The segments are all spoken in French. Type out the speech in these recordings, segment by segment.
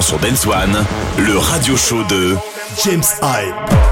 Sur Dance One, le radio show de James Hype.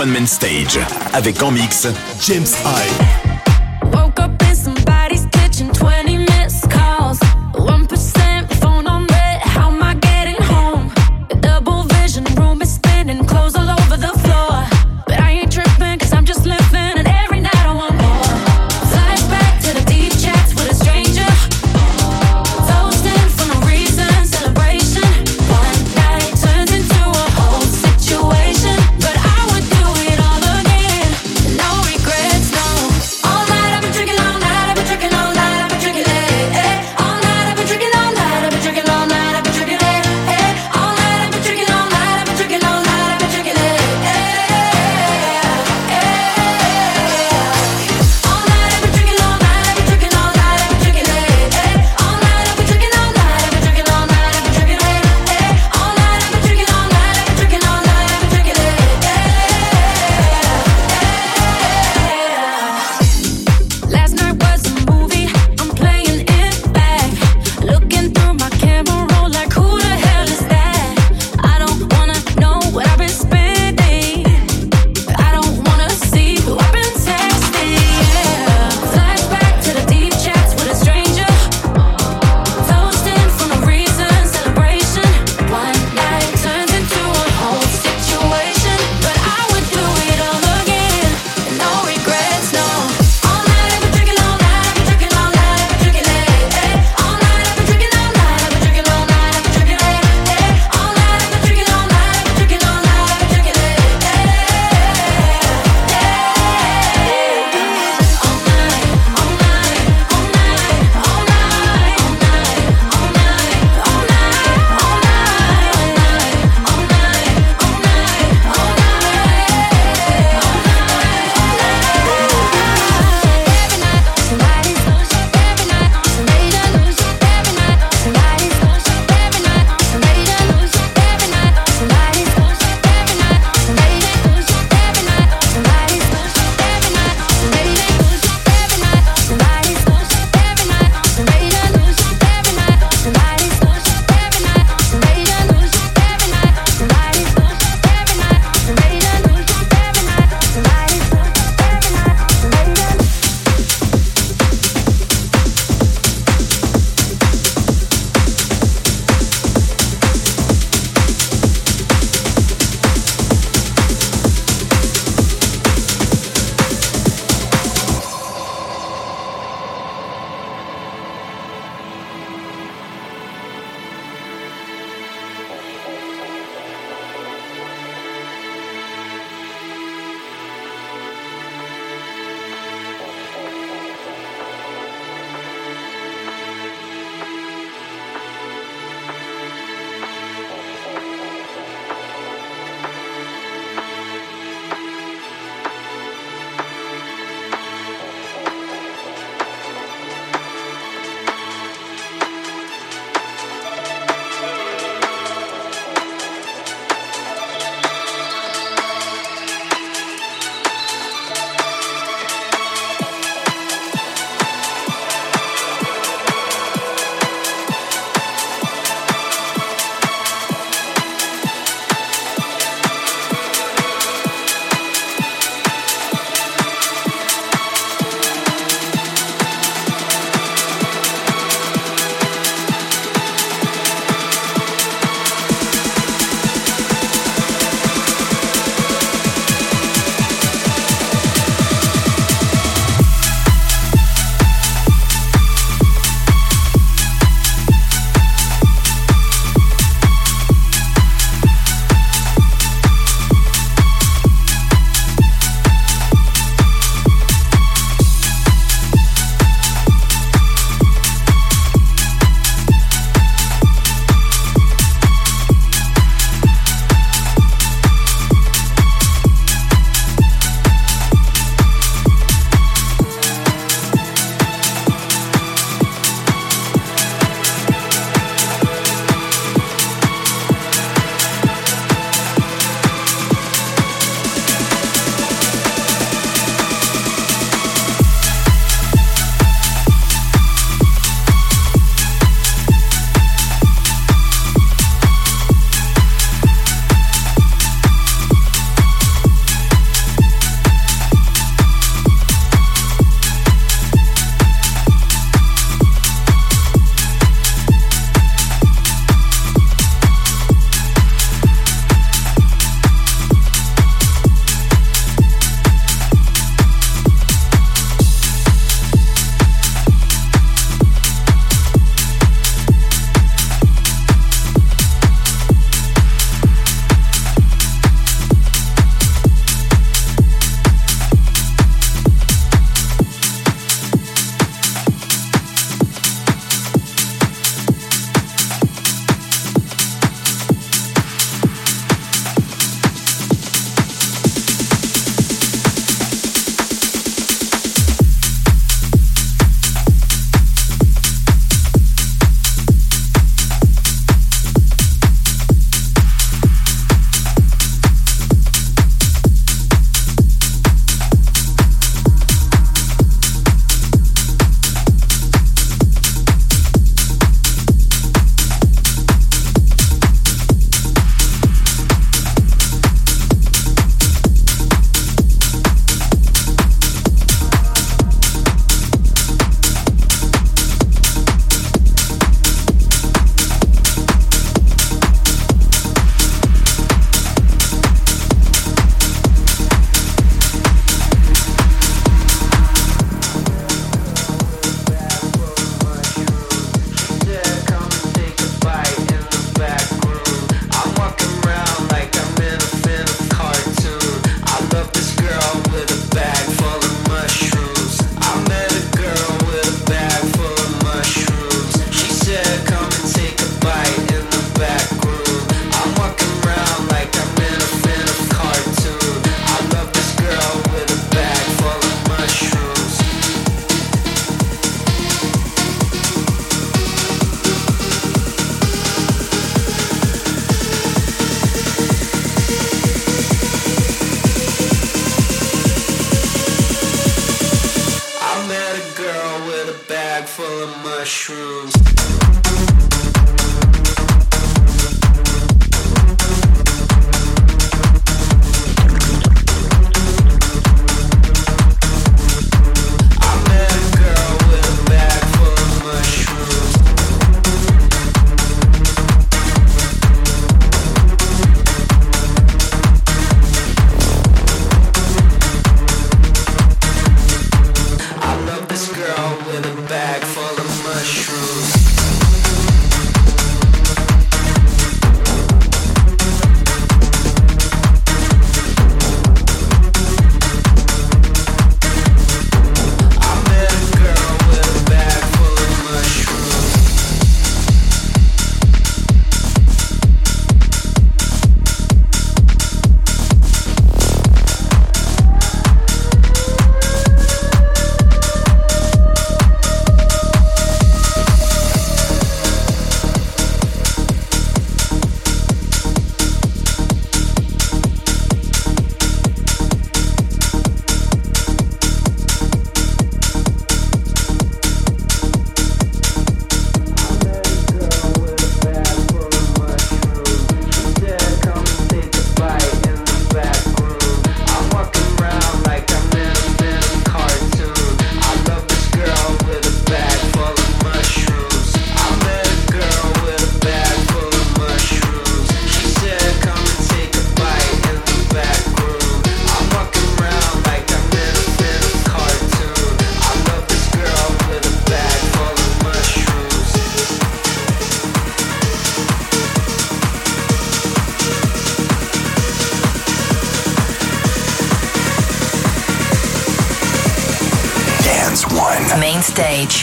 One Man Stage avec en mix James Hype.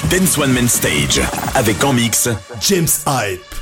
Dance One Man Stage avec en mix James Hype.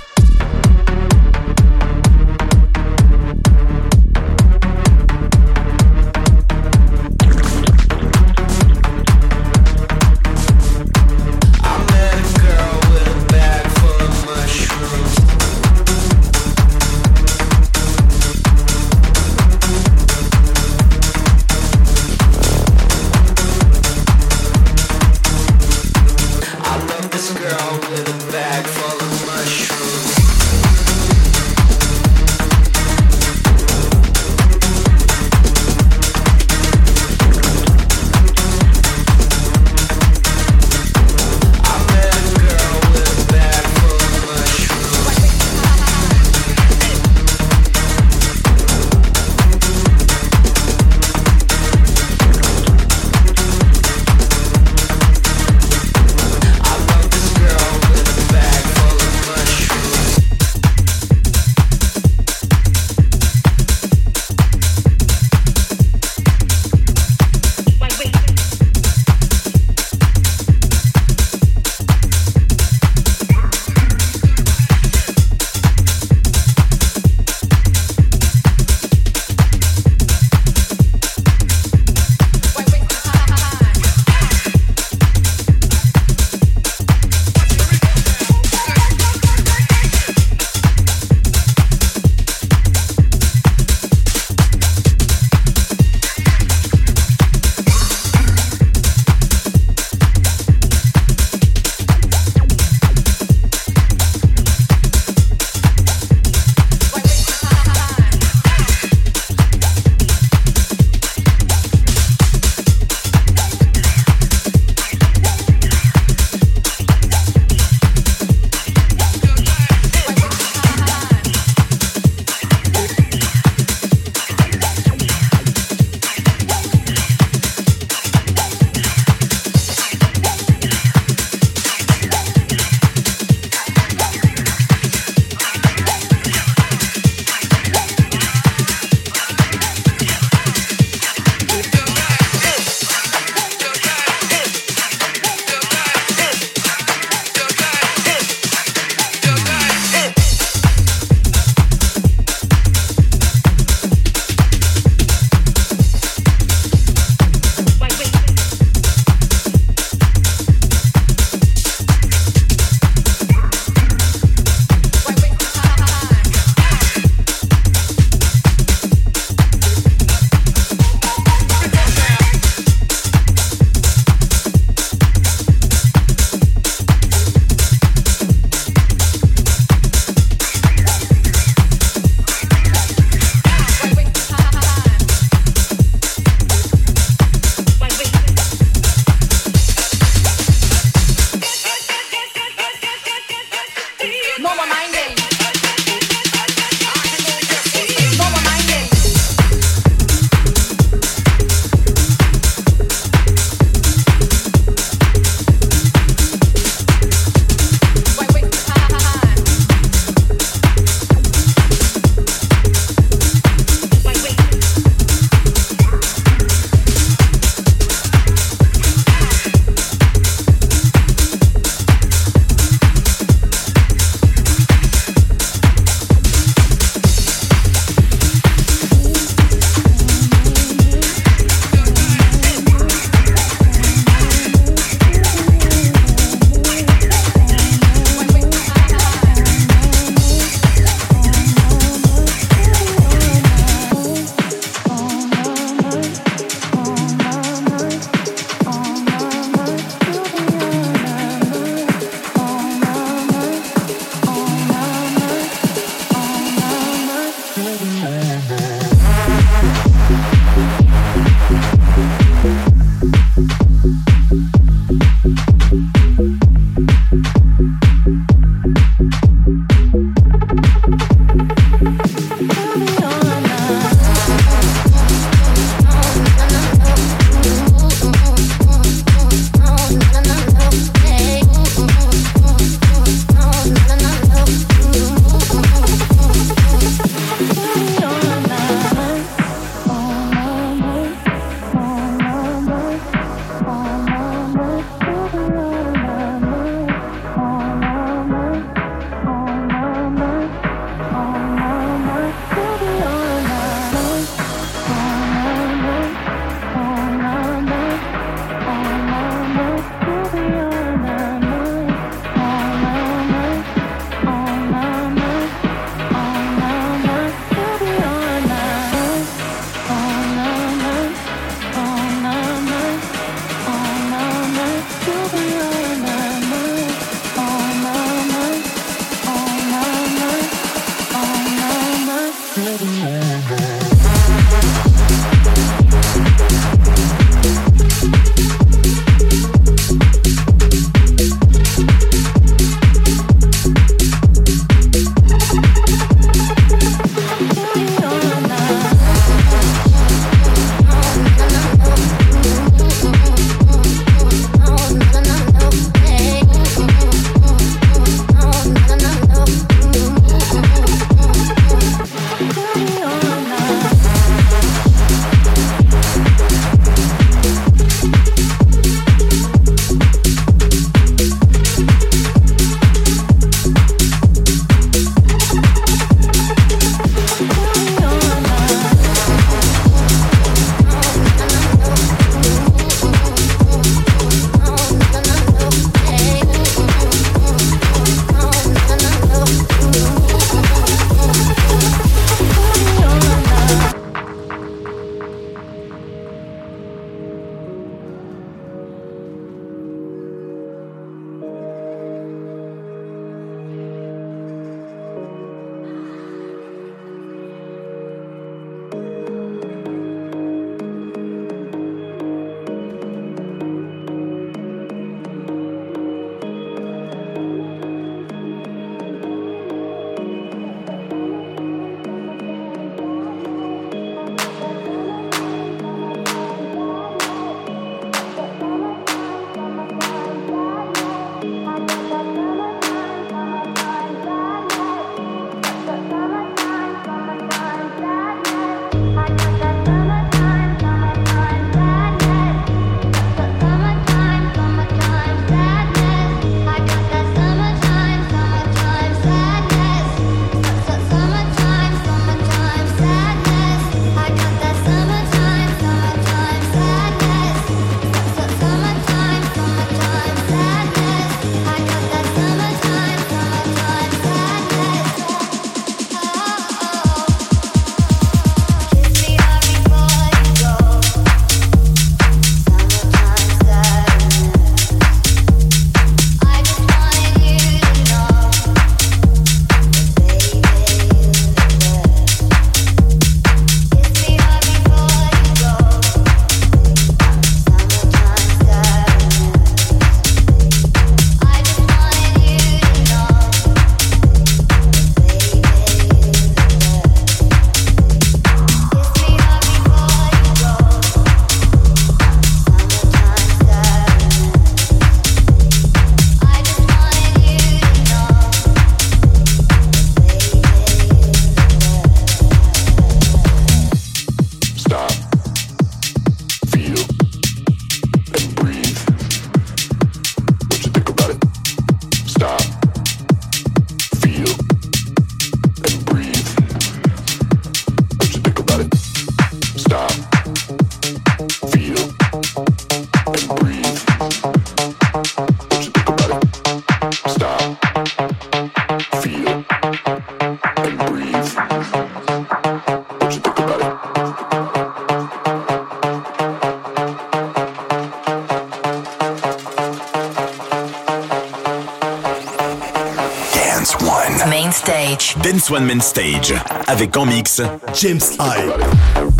Dance One Main Stage. Avec en mix James Hype.